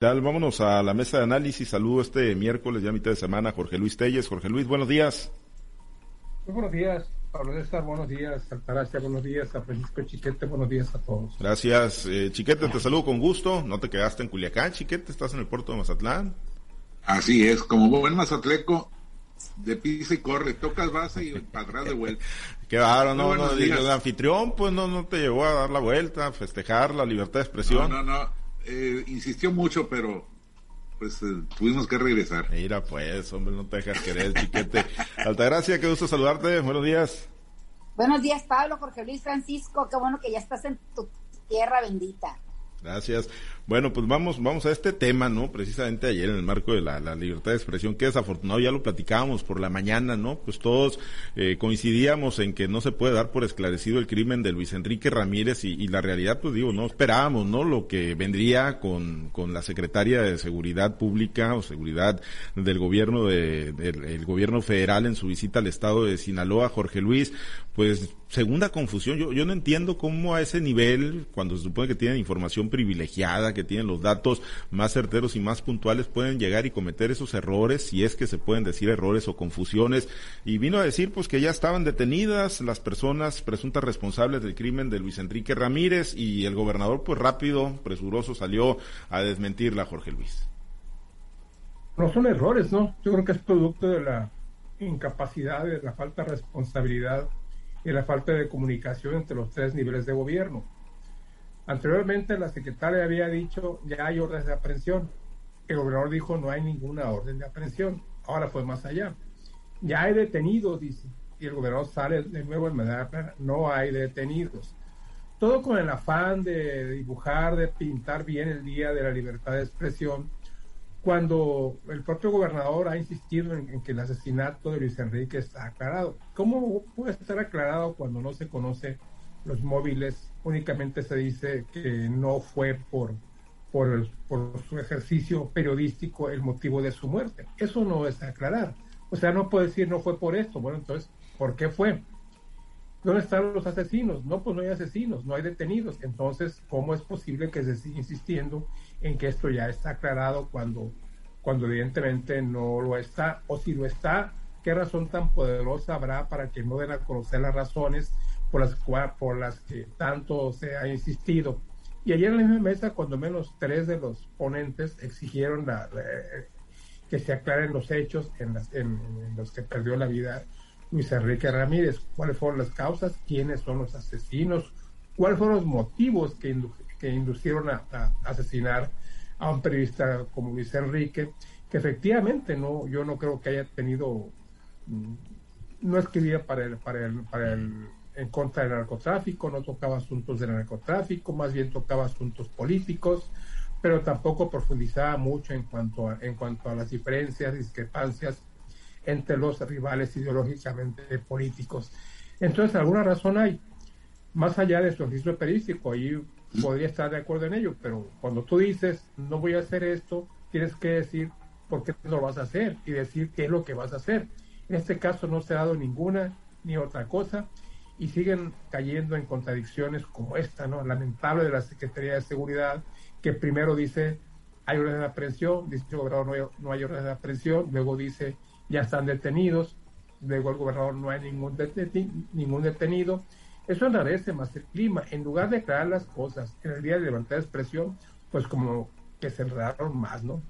Tal, vámonos a la mesa de análisis. Saludo este miércoles, ya mitad de semana, Jorge Luis Telles. Jorge Luis, buenos días. Muy buenos días, Pablo César, buenos días, Altagracia, buenos días, a Francisco Chiquete, buenos días a todos. Gracias, eh, Chiquete, te saludo con gusto. No te quedaste en Culiacán, Chiquete, estás en el puerto de Mazatlán. Así es, como buen mazatleco, de pisa y corre, tocas base y para atrás de vuelta. Qué raro, no, no, el anfitrión, pues no, no te llevó a dar la vuelta, a festejar la libertad de expresión. No, no, no eh, insistió mucho, pero pues eh, tuvimos que regresar. Mira, pues, hombre, no te dejas querer, chiquete. Altagracia, qué gusto saludarte. Buenos días. Buenos días, Pablo, Jorge Luis Francisco. Qué bueno que ya estás en tu tierra bendita. Gracias. Bueno, pues vamos, vamos a este tema, ¿no? Precisamente ayer en el marco de la, libertad de expresión, que desafortunado ya lo platicábamos por la mañana, ¿no? Pues todos eh, coincidíamos en que no se puede dar por esclarecido el crimen de Luis Enrique Ramírez y, la realidad, pues digo, no esperábamos, ¿no? Lo que vendría con, con la secretaria de Seguridad Pública o Seguridad del gobierno de, del gobierno federal en su visita al estado de Sinaloa, Jorge Luis, pues segunda confusión. Yo, yo no entiendo cómo a ese nivel, cuando se supone que tienen información privilegiada, que tienen los datos más certeros y más puntuales pueden llegar y cometer esos errores, si es que se pueden decir errores o confusiones. Y vino a decir pues que ya estaban detenidas las personas presuntas responsables del crimen de Luis Enrique Ramírez y el gobernador pues rápido, presuroso salió a desmentirla, Jorge Luis. No son errores, ¿no? Yo creo que es producto de la incapacidad, de la falta de responsabilidad y la falta de comunicación entre los tres niveles de gobierno Anteriormente la secretaria había dicho ya hay órdenes de aprehensión. El gobernador dijo no hay ninguna orden de aprehensión. Ahora fue más allá. Ya hay detenidos, dice. Y el gobernador sale de nuevo en manera no hay detenidos. Todo con el afán de dibujar, de pintar bien el día de la libertad de expresión, cuando el propio gobernador ha insistido en, en que el asesinato de Luis Enrique está aclarado. ¿Cómo puede estar aclarado cuando no se conoce los móviles únicamente se dice que no fue por, por, su ejercicio periodístico el motivo de su muerte. Eso no es aclarar. O sea, no puede decir no fue por esto. Bueno, entonces, ¿por qué fue? ¿Dónde están los asesinos? No, pues no hay asesinos, no hay detenidos. Entonces, ¿cómo es posible que se siga insistiendo en que esto ya está aclarado cuando, cuando evidentemente no lo está? O si lo está, ¿qué razón tan poderosa habrá para que no den a conocer las razones por las, por las que tanto se ha insistido. Y ayer en la misma mesa, cuando menos tres de los ponentes exigieron la, que se aclaren los hechos en, los que perdió la vida Luis Enrique Ramírez, cuáles fueron las causas, quiénes son los asesinos, cuáles fueron los motivos que, que inducieron a, asesinar a un periodista como Luis Enrique, que efectivamente no, yo no creo que haya tenido, mm, no escribía para el, para el, en contra del narcotráfico, no tocaba asuntos del narcotráfico, más bien tocaba asuntos políticos, pero tampoco profundizaba mucho en cuanto a, en cuanto a las diferencias, discrepancias entre los rivales ideológicamente políticos. Entonces, alguna razón hay, más allá de su oficio periodístico, ahí podría estar de acuerdo en ello, pero cuando tú dices, no voy a hacer esto, tienes que decir por qué lo vas a hacer y decir qué es lo que vas a hacer. En este caso no se ha dado ninguna ni otra cosa y siguen cayendo en contradicciones como esta, ¿no? Lamentable de la Secretaría de Seguridad, que primero dice hay orden de aprehensión, dice el gobernador no hay, no hay de aprehensión, luego dice ya están detenidos, luego el gobernador no hay ningún, ningún detenido. Eso enrarece más el clima. En lugar de aclarar las cosas en el día de de expresión, pues como que se enredaron más, ¿no?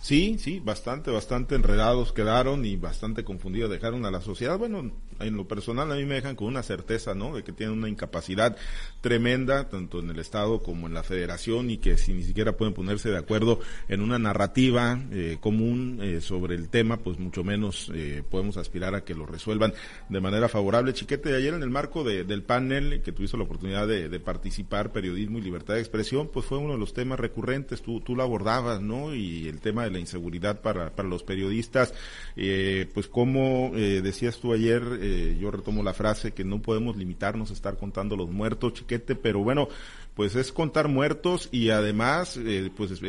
Sí, sí, bastante, bastante enredados quedaron y bastante confundidos dejaron a la sociedad. Bueno, en lo personal a mí me dejan con una certeza, ¿no? De que tienen una incapacidad tremenda, tanto en el Estado como en la Federación, y que si ni siquiera pueden ponerse de acuerdo en una narrativa eh, común eh, sobre el tema, pues mucho menos eh, podemos aspirar a que lo resuelvan de manera favorable. Chiquete, ayer en el marco del panel que tuviste la oportunidad de, de, participar, periodismo y libertad de expresión, pues fue uno de los temas recurrentes, tú, tú lo abordabas, ¿no? Y el tema de la inseguridad para, para los periodistas. Eh, pues como eh, decías tú ayer, eh, yo retomo la frase que no podemos limitarnos a estar contando los muertos, chiquete, pero bueno, pues es contar muertos y además pues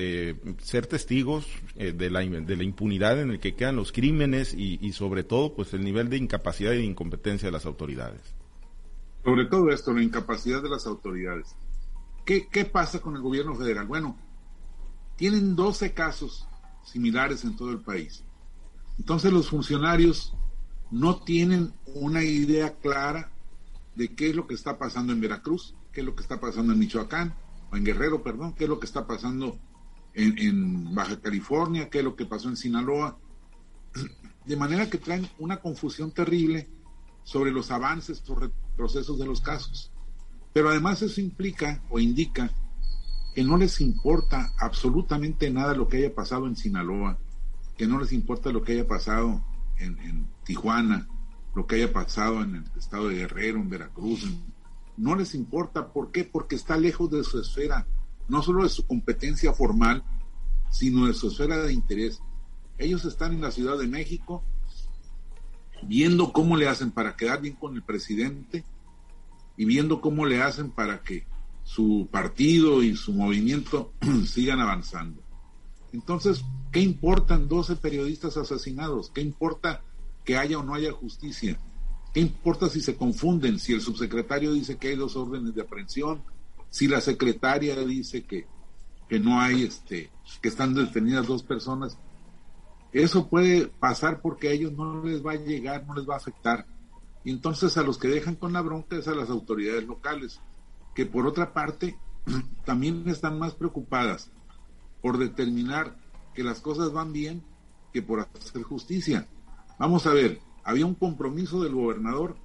ser testigos de, la, de la impunidad en el que quedan los crímenes y, sobre todo pues el nivel de incapacidad y incompetencia de las autoridades. Sobre todo esto, la incapacidad de las autoridades. ¿Qué, qué pasa con el gobierno federal? Bueno, tienen 12 casos similares en todo el país. Entonces los funcionarios no tienen una idea clara de qué es lo que está pasando en Veracruz, qué es lo que está pasando en Michoacán, o en Guerrero, perdón, qué es lo que está pasando en, en Baja California, qué es lo que pasó en Sinaloa. De manera que traen una confusión terrible sobre los avances o retrocesos de los casos. Pero además eso implica o indica que no les importa absolutamente nada lo que haya pasado en Sinaloa, que no les importa lo que haya pasado en, Tijuana, lo que haya pasado en el estado de Guerrero, en Veracruz. no les importa. ¿Por qué? Porque está lejos de su esfera, no solo de su competencia formal, sino de su esfera de interés. Ellos están en la Ciudad de México viendo cómo le hacen para quedar bien con el presidente y viendo cómo le hacen para que su partido y su movimiento sigan avanzando. Entonces, ¿qué importan 12 periodistas asesinados? ¿Qué importa que haya o no haya justicia? ¿Qué importa si se confunden? Si el subsecretario dice que hay dos órdenes de aprehensión, si la secretaria dice que, que no hay, este, que están detenidas dos personas. Eso puede pasar porque a ellos no les va a llegar, no les va a afectar. Y entonces a los que dejan con la bronca es a las autoridades locales que por otra parte también están más preocupadas por determinar que las cosas van bien que por hacer justicia. Vamos a ver, había un compromiso del gobernador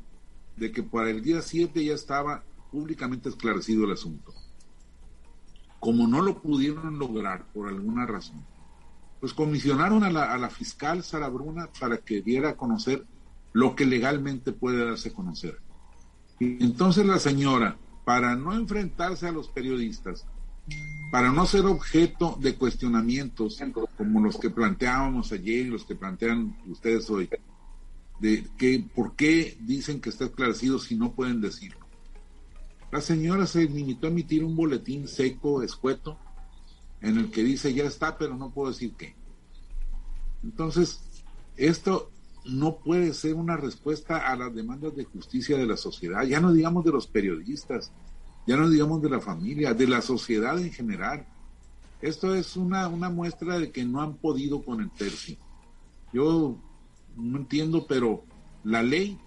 de que para el día 7 ya estaba públicamente esclarecido el asunto. Como no lo pudieron lograr por alguna razón, pues comisionaron a la, a la fiscal Sara Bruna para que diera a conocer lo que legalmente puede darse a conocer. Y entonces la señora, para no enfrentarse a los periodistas, para no ser objeto de cuestionamientos como los que planteábamos ayer y los que plantean ustedes hoy, de que por qué dicen que está esclarecido si no pueden decirlo. La señora se limitó a emitir un boletín seco, escueto, en el que dice ya está, pero no puedo decir qué. Entonces, esto no puede ser una respuesta a las demandas de justicia de la sociedad, ya no digamos de los periodistas, ya no digamos de la familia, de la sociedad en general. Esto es una, una muestra de que no han podido con el tercio. Yo no entiendo, pero la ley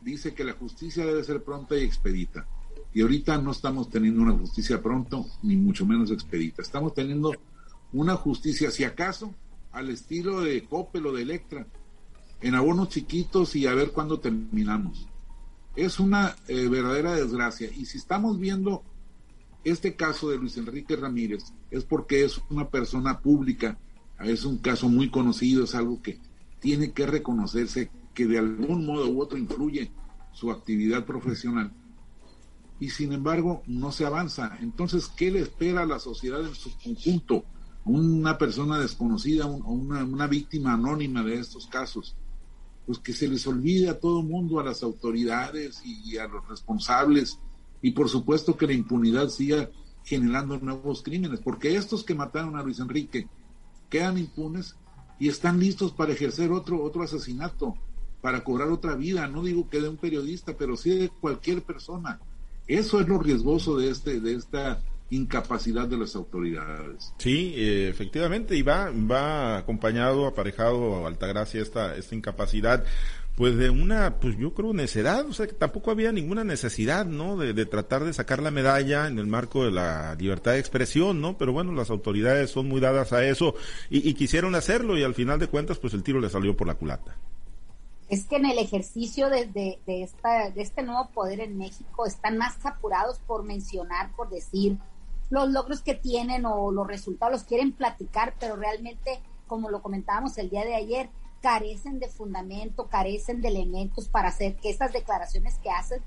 dice que la justicia debe ser pronta y expedita. Y ahorita no estamos teniendo una justicia pronto, ni mucho menos expedita. Estamos teniendo una justicia, si acaso, al estilo de Coppel o de Electra, en abonos chiquitos y a ver cuándo terminamos. Es una eh, verdadera desgracia. Y si estamos viendo este caso de Luis Enrique Ramírez, es porque es una persona pública, es un caso muy conocido, es algo que tiene que reconocerse que de algún modo u otro influye su actividad profesional. Y sin embargo, no se avanza. Entonces, ¿qué le espera a la sociedad en su conjunto? Una persona desconocida, una, una víctima anónima de estos casos pues que se les olvide a todo mundo, a las autoridades y, a los responsables, y por supuesto que la impunidad siga generando nuevos crímenes, porque estos que mataron a Luis Enrique quedan impunes y están listos para ejercer otro, otro asesinato, para cobrar otra vida, no digo que de un periodista, pero sí de cualquier persona. Eso es lo riesgoso de este, de esta incapacidad de las autoridades. Sí, eh, efectivamente, y va, va acompañado, aparejado, Altagracia, esta, esta incapacidad, pues de una, pues yo creo necedad, o sea que tampoco había ninguna necesidad, ¿no? De, de, tratar de sacar la medalla en el marco de la libertad de expresión, ¿no? Pero bueno, las autoridades son muy dadas a eso y, y quisieron hacerlo y al final de cuentas, pues el tiro le salió por la culata es que en el ejercicio de, de, de, esta, de este nuevo poder en México están más apurados por mencionar, por decir, los logros que tienen o los resultados los quieren platicar, pero realmente, como lo comentábamos el día de ayer, carecen de fundamento, carecen de elementos para hacer que estas declaraciones que hacen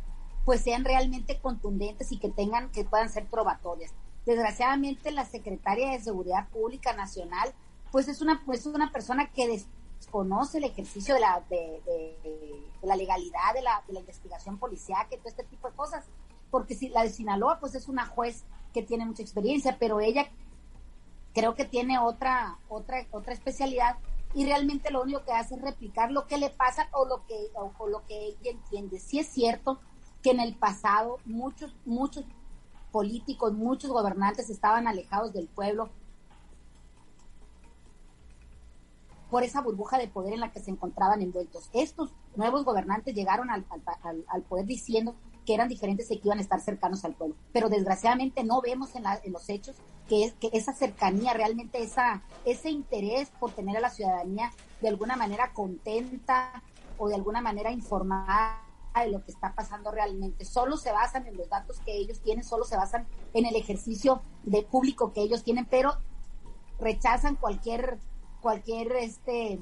pues sean realmente contundentes y que tengan, que puedan ser probatorias. Desgraciadamente la secretaria de Seguridad Pública Nacional pues es una, pues una persona que desconoce el ejercicio de la, de, la legalidad, de la, de la investigación policial, que todo este tipo de cosas. Porque si la de Sinaloa pues es una juez que tiene mucha experiencia, pero ella creo que tiene otra, otra, otra especialidad y realmente lo único que hace es replicar lo que le pasa o lo que, o, lo que ella entiende. Sí es cierto que en el pasado muchos, muchos políticos, muchos gobernantes estaban alejados del pueblo por esa burbuja de poder en la que se encontraban envueltos. Estos nuevos gobernantes llegaron al, al poder diciendo que eran diferentes y que iban a estar cercanos al pueblo. Pero desgraciadamente no vemos en, en los hechos que, es, que esa cercanía, realmente esa, ese interés por tener a la ciudadanía de alguna manera contenta o de alguna manera informada de lo que está pasando realmente. Solo se basan en los datos que ellos tienen, solo se basan en el ejercicio de público que ellos tienen, pero rechazan cualquier cualquier este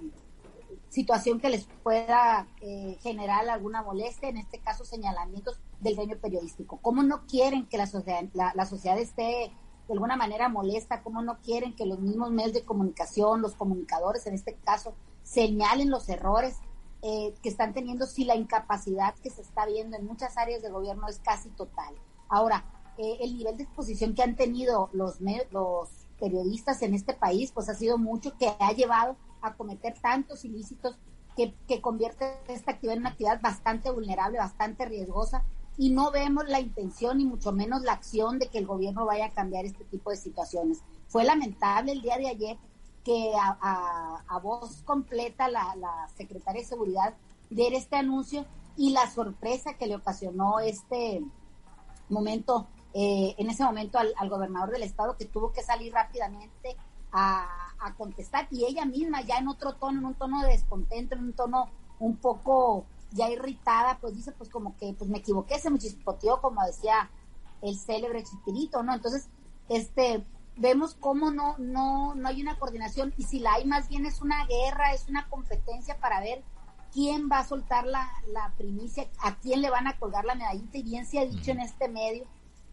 situación que les pueda eh, generar alguna molestia, en este caso señalamientos del gremio periodístico. ¿Cómo no quieren que la sociedad, la, sociedad esté de alguna manera molesta? ¿Cómo no quieren que los mismos medios de comunicación, los comunicadores en este caso, señalen los errores eh, que están teniendo si la incapacidad que se está viendo en muchas áreas del gobierno es casi total? Ahora, eh, el nivel de exposición que han tenido los, los periodistas en este país, pues ha sido mucho que ha llevado a cometer tantos ilícitos que, que convierte esta actividad en una actividad bastante vulnerable, bastante riesgosa, y no vemos la intención ni mucho menos la acción de que el gobierno vaya a cambiar este tipo de situaciones. Fue lamentable el día de ayer que a, a, voz completa la, secretaria de Seguridad diera este anuncio y la sorpresa que le ocasionó este momento eh, en ese momento al, gobernador del estado que tuvo que salir rápidamente a, contestar y ella misma ya en otro tono, en un tono de descontento, en un tono un poco ya irritada, pues dice pues como que pues me equivoqué, se me chispoteó como decía el célebre chispirito, ¿no? Entonces, este, vemos cómo no, no, no hay una coordinación y si la hay más bien es una guerra, es una competencia para ver quién va a soltar la, la primicia, a quién le van a colgar la medallita y bien se ha dicho en este medio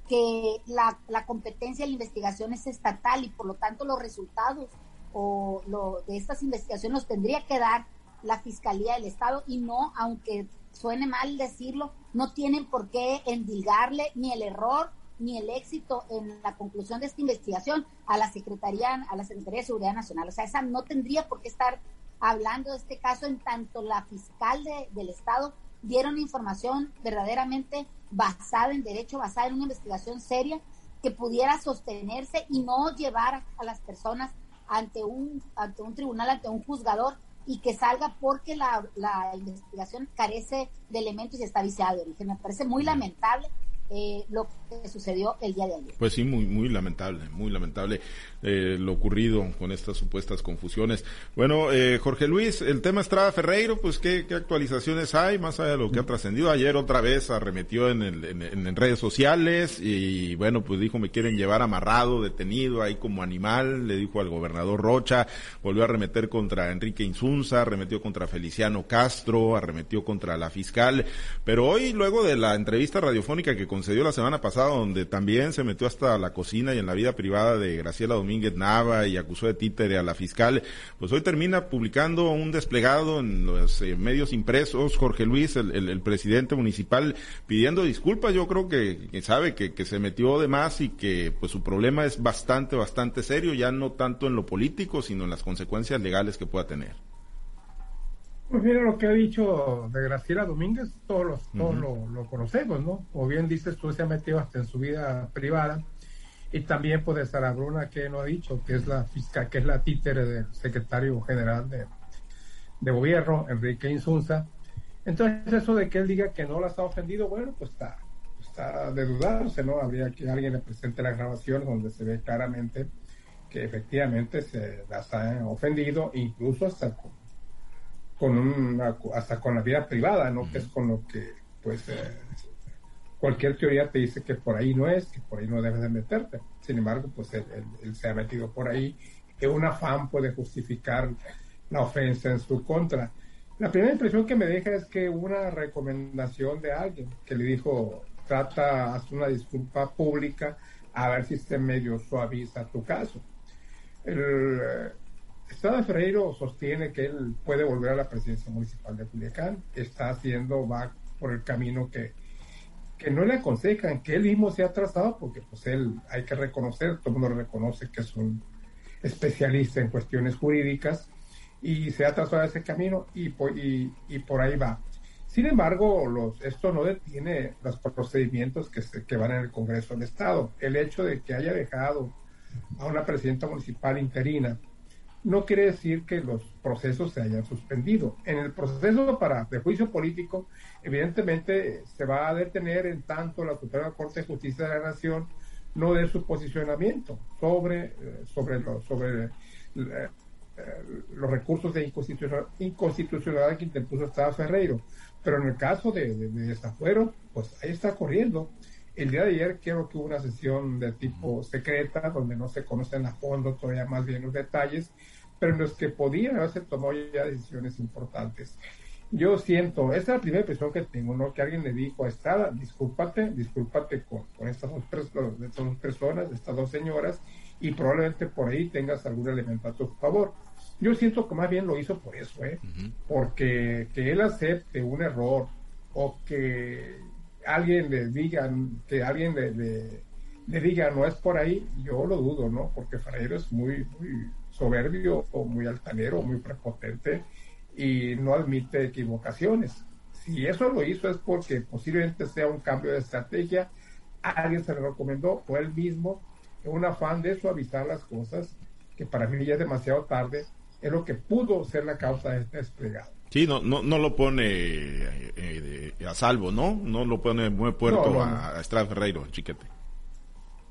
que la, la competencia de la investigación es estatal y por lo tanto los resultados o lo, de estas investigaciones los tendría que dar la Fiscalía del Estado y no, aunque suene mal decirlo, no tienen por qué endilgarle ni el error ni el éxito en la conclusión de esta investigación a la Secretaría, a la Secretaría de Seguridad Nacional. O sea, esa no tendría por qué estar hablando de este caso en tanto la fiscal de, del Estado dieron información verdaderamente basada en derecho, basada en una investigación seria que pudiera sostenerse y no llevar a las personas ante un, ante un tribunal, ante un juzgador y que salga porque la, la investigación carece de elementos y está viciada de origen. Me parece muy lamentable eh, lo que sucedió el día de ayer. Pues sí, muy, muy lamentable, muy lamentable eh, lo ocurrido con estas supuestas confusiones. Bueno, eh, Jorge Luis, el tema Estrada Ferreiro, pues ¿qué, actualizaciones hay más allá de lo que ha trascendido. Ayer otra vez arremetió en, el, en, redes sociales y bueno, pues dijo me quieren llevar amarrado, detenido ahí como animal, le dijo al gobernador Rocha, volvió a arremeter contra Enrique Insunza, arremetió contra Feliciano Castro, arremetió contra la fiscal, pero hoy luego de la entrevista radiofónica que con dio la semana pasada, donde también se metió hasta la cocina y en la vida privada de Graciela Domínguez Nava y acusó de títere a la fiscal, pues hoy termina publicando un desplegado en los eh, medios impresos, Jorge Luis, el, presidente municipal, pidiendo disculpas. Yo creo que, sabe que, que se metió de más y que pues su problema es bastante, bastante serio, ya no tanto en lo político, sino en las consecuencias legales que pueda tener. Pues mira lo que ha dicho de Graciela Domínguez, todos, los, todos lo, conocemos, ¿no? O bien dices tú, se ha metido hasta en su vida privada. Y también pues de Sara Bruna, que no ha dicho, que es la fiscal, que es la títere del secretario general de, de gobierno, Enrique Insunza. Entonces eso de que él diga que no las ha ofendido, bueno, pues está, está de dudarse, ¿no? Habría que alguien le presente la grabación donde se ve claramente que efectivamente se las ha ofendido, incluso hasta con una, hasta con la vida privada, ¿no? Que es con lo que, pues, eh, cualquier teoría te dice que por ahí no es, que por ahí no debes de meterte. Sin embargo, pues él, se ha metido por ahí, que un afán puede justificar la ofensa en su contra. La primera impresión que me deja es que una recomendación de alguien que le dijo, trata, haz una disculpa pública, a ver si este medio suaviza tu caso. El, Estrada Ferreiro sostiene que él puede volver a la presidencia municipal de Culiacán, está haciendo, va por el camino que, que no le aconsejan, que él mismo se ha trazado, porque pues él, hay que reconocer, todo el mundo reconoce que es un especialista en cuestiones jurídicas, y se ha trazado ese camino y, y, por ahí va. Sin embargo, los, esto no detiene los procedimientos que, se, que van en el Congreso del Estado. El hecho de que haya dejado a una presidenta municipal interina no quiere decir que los procesos se hayan suspendido. En el proceso para de juicio político, evidentemente se va a detener en tanto la Suprema Corte de Justicia de la Nación no dé su posicionamiento sobre, eh, sobre, sobre eh, los recursos de inconstitucionalidad que interpuso Estado Ferreiro. Pero en el caso de, desafuero, pues ahí está corriendo. El día de ayer creo que hubo una sesión de tipo secreta, donde no se conocen a fondo todavía más bien los detalles, pero en los que podían haberse tomado ya decisiones importantes. Yo siento, esa es la primera impresión que tengo, ¿no? Que alguien le dijo a Estrada, discúlpate, discúlpate con, con estas, dos, estas dos personas, estas dos señoras, y probablemente por ahí tengas algún elemento a tu favor. Yo siento que más bien lo hizo por eso, ¿eh? Porque que él acepte un error o que alguien le diga, que alguien le, diga no es por ahí, yo lo dudo, ¿no? Porque Ferreiro es muy, muy soberbio o muy altanero, muy prepotente y no admite equivocaciones. Si eso lo hizo es porque posiblemente sea un cambio de estrategia, alguien se le recomendó o él mismo un afán de suavizar las cosas, que para mí ya es demasiado tarde, es lo que pudo ser la causa de este desplegado. Sí, no, no, no lo pone eh, eh, a salvo, ¿no? No lo pone muy puerto a, Estrada Ferreiro, chiquete.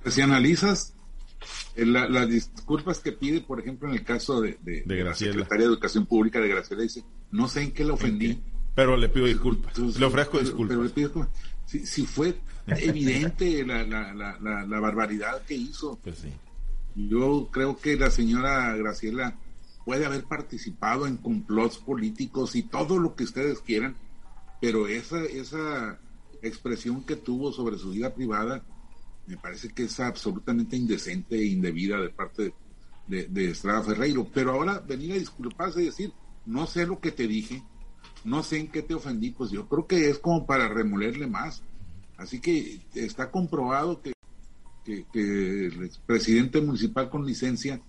Si analizas eh, las disculpas que pide, por ejemplo, en el caso de, de, la Secretaría de Educación Pública de Graciela, dice, no sé en qué le ofendí. Pero le pido disculpas. le ofrezco disculpas. Pero le pido si, si fue evidente la, la, la, la, barbaridad que hizo. Pues sí. Yo creo que la señora Graciela puede haber participado en complots políticos y todo lo que ustedes quieran, pero esa, esa expresión que tuvo sobre su vida privada me parece que es absolutamente indecente e indebida de parte de, Estrada Ferreiro. Pero ahora venir a disculparse y decir, no sé lo que te dije, no sé en qué te ofendí, pues yo creo que es como para remolerle más. Así que está comprobado que, que, el presidente municipal con licencia,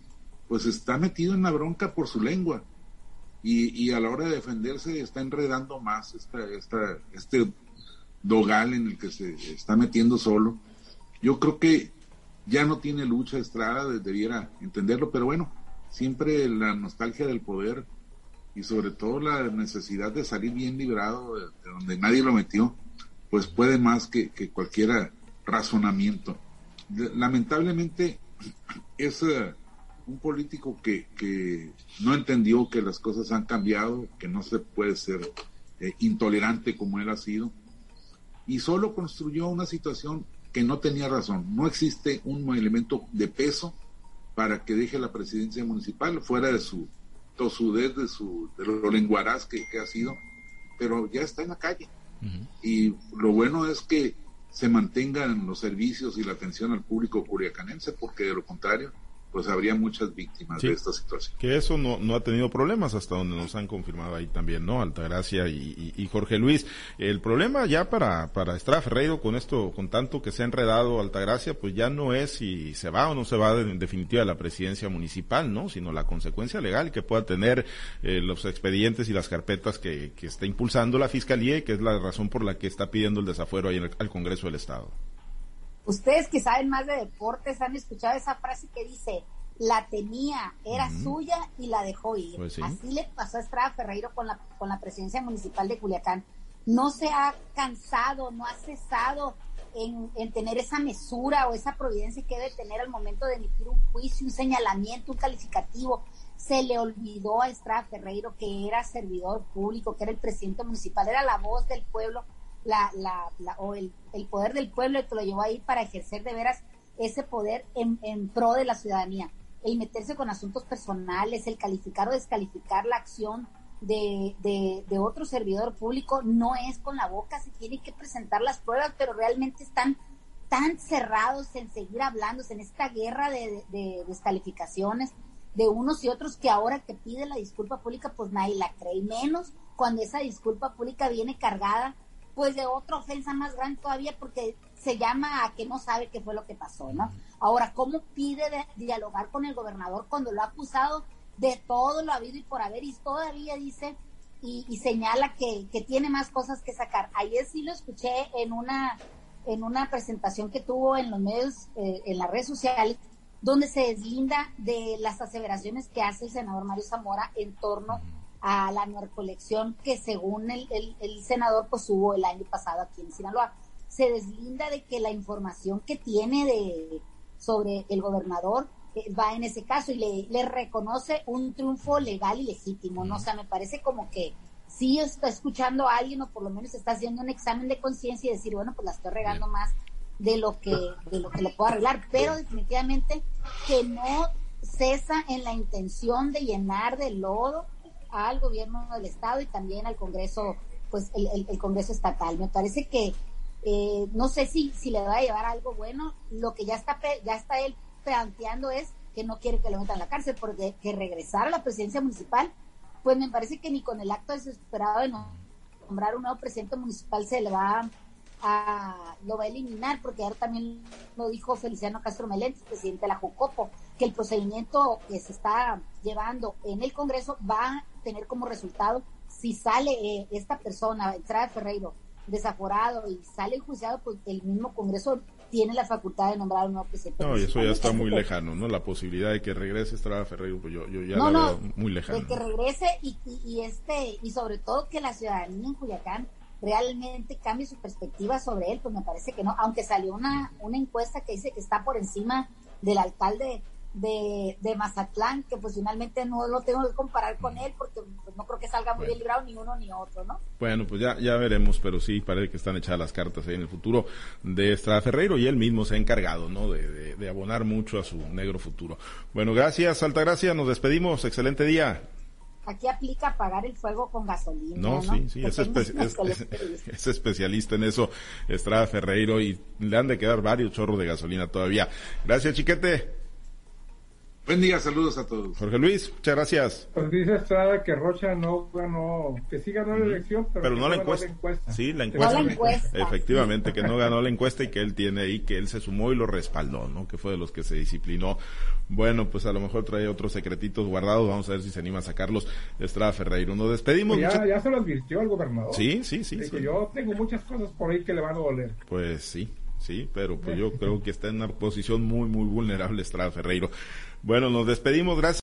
pues está metido en la bronca por su lengua. Y, y a la hora de defenderse está enredando más esta, esta, este dogal en el que se está metiendo solo. Yo creo que ya no tiene lucha Estrada, debiera entenderlo, pero bueno, siempre la nostalgia del poder y sobre todo la necesidad de salir bien librado de, donde nadie lo metió, pues puede más que, que cualquier razonamiento. Lamentablemente es eh, un político que, que, no entendió que las cosas han cambiado, que no se puede ser eh, intolerante como él ha sido, y solo construyó una situación que no tenía razón. No existe un elemento de peso para que deje la presidencia municipal fuera de su tosudez de, su, de lo lenguaraz que, ha sido, pero ya está en la calle. Y lo bueno es que se mantengan los servicios y la atención al público curiacanense, porque de lo contrario, pues habría muchas víctimas de esta situación. Que eso no, no ha tenido problemas hasta donde nos han confirmado ahí también, ¿no? Altagracia y, y, Jorge Luis. El problema ya para, para Estrada Ferreiro con esto, con tanto que se ha enredado Altagracia, pues ya no es si se va o no se va en definitiva de la presidencia municipal, ¿no? Sino la consecuencia legal que pueda tener eh, los expedientes y las carpetas que, que está impulsando la Fiscalía y que es la razón por la que está pidiendo el desafuero ahí en al Congreso del Estado. Ustedes que saben más de deportes han escuchado esa frase que dice, la tenía, era suya y la dejó ir. Pues Así le pasó a Estrada Ferreiro con la, con la presidencia municipal de Culiacán. No se ha cansado, no ha cesado en, en, tener esa mesura o esa providencia que debe tener al momento de emitir un juicio, un señalamiento, un calificativo. Se le olvidó a Estrada Ferreiro que era servidor público, que era el presidente municipal, era la voz del pueblo la, la, la o el, el, poder del pueblo que lo llevó ahí para ejercer de veras ese poder en, pro de la ciudadanía. El meterse con asuntos personales, el calificar o descalificar la acción de, de, otro servidor público no es con la boca, se tienen que presentar las pruebas, pero realmente están tan cerrados en seguir hablándose en esta guerra de, de, descalificaciones de unos y otros que ahora que pide la disculpa pública pues nadie la cree, menos cuando esa disculpa pública viene cargada pues de otra ofensa más grande todavía porque se llama a que no sabe qué fue lo que pasó, ¿no? Ahora, ¿cómo pide dialogar con el gobernador cuando lo ha acusado de todo lo habido y por haber y todavía dice y, señala que, que, tiene más cosas que sacar? Ayer sí lo escuché en una en una presentación que tuvo en los medios, eh, en las redes sociales, donde se deslinda de las aseveraciones que hace el senador Mario Zamora en torno a la narcolección que según el, el, senador pues hubo el año pasado aquí en Sinaloa. Se deslinda de que la información que tiene de sobre el gobernador eh, va en ese caso y le, le, reconoce un triunfo legal y legítimo, ¿no? O sea, me parece como que sí está escuchando a alguien o por lo menos está haciendo un examen de conciencia y decir, bueno, pues la estoy regando más de lo que de lo que le puedo arreglar, pero definitivamente que no cesa en la intención de llenar de lodo al gobierno del estado y también al Congreso, pues el, el, Congreso estatal. Me parece que eh, no sé si, si le va a llevar algo bueno. Lo que ya está ya está él planteando es que no quiere que lo metan a la cárcel porque que regresar a la presidencia municipal, pues me parece que ni con el acto desesperado de nombrar un nuevo presidente municipal se le va a, lo va a eliminar, porque ahora también lo dijo Feliciano Castro Meléndez, presidente de la Jucopo, que el procedimiento que se está llevando en el Congreso va tener como resultado, si sale eh, esta persona, Estrada Ferreiro, desaforado y sale enjuiciado, pues el mismo Congreso tiene la facultad de nombrar un nuevo presidente. No, y eso ya está muy lejano, ¿no? La posibilidad de que regrese Estrada Ferreiro, pues yo, yo ya la veo muy lejano. De que regrese y, y, este, y sobre todo que la ciudadanía en Cuyacán realmente cambie su perspectiva sobre él, pues me parece que no, aunque salió una, una encuesta que dice que está por encima del alcalde de, de Mazatlán, que pues finalmente no lo tengo que comparar con él porque pues, no creo que salga muy bien librado ni uno ni otro, ¿no? Bueno, pues ya, ya veremos, pero sí parece que están echadas las cartas ahí en el futuro de Estrada Ferreiro y él mismo se ha encargado, ¿no? De, de, abonar mucho a su negro futuro. Bueno, gracias, Altagracia, nos despedimos, excelente día. Aquí aplica pagar el fuego con gasolina. No, sí, sí, es, es, especialista en eso, Estrada Ferreiro, y le han de quedar varios chorros de gasolina todavía. Gracias, chiquete. Buen día, saludos a todos. Jorge Luis, muchas gracias. Pues dice Estrada que Rocha no ganó, que sí ganó la elección, pero, no, la encuesta. Sí, la encuesta. Efectivamente, que no ganó la encuesta y que él tiene ahí, que él se sumó y lo respaldó, ¿no? Que fue de los que se disciplinó. Bueno, pues a lo mejor trae otros secretitos guardados, vamos a ver si se anima a sacarlos. Estrada Ferreiro, nos despedimos. Pues ya, ya se lo advirtió el gobernador. Sí, sí, sí. Que yo tengo muchas cosas por ahí que le van a doler. Pues sí, sí, pero pues yo creo que está en una posición muy, muy vulnerable Estrada Ferreiro. Bueno, nos despedimos, gracias.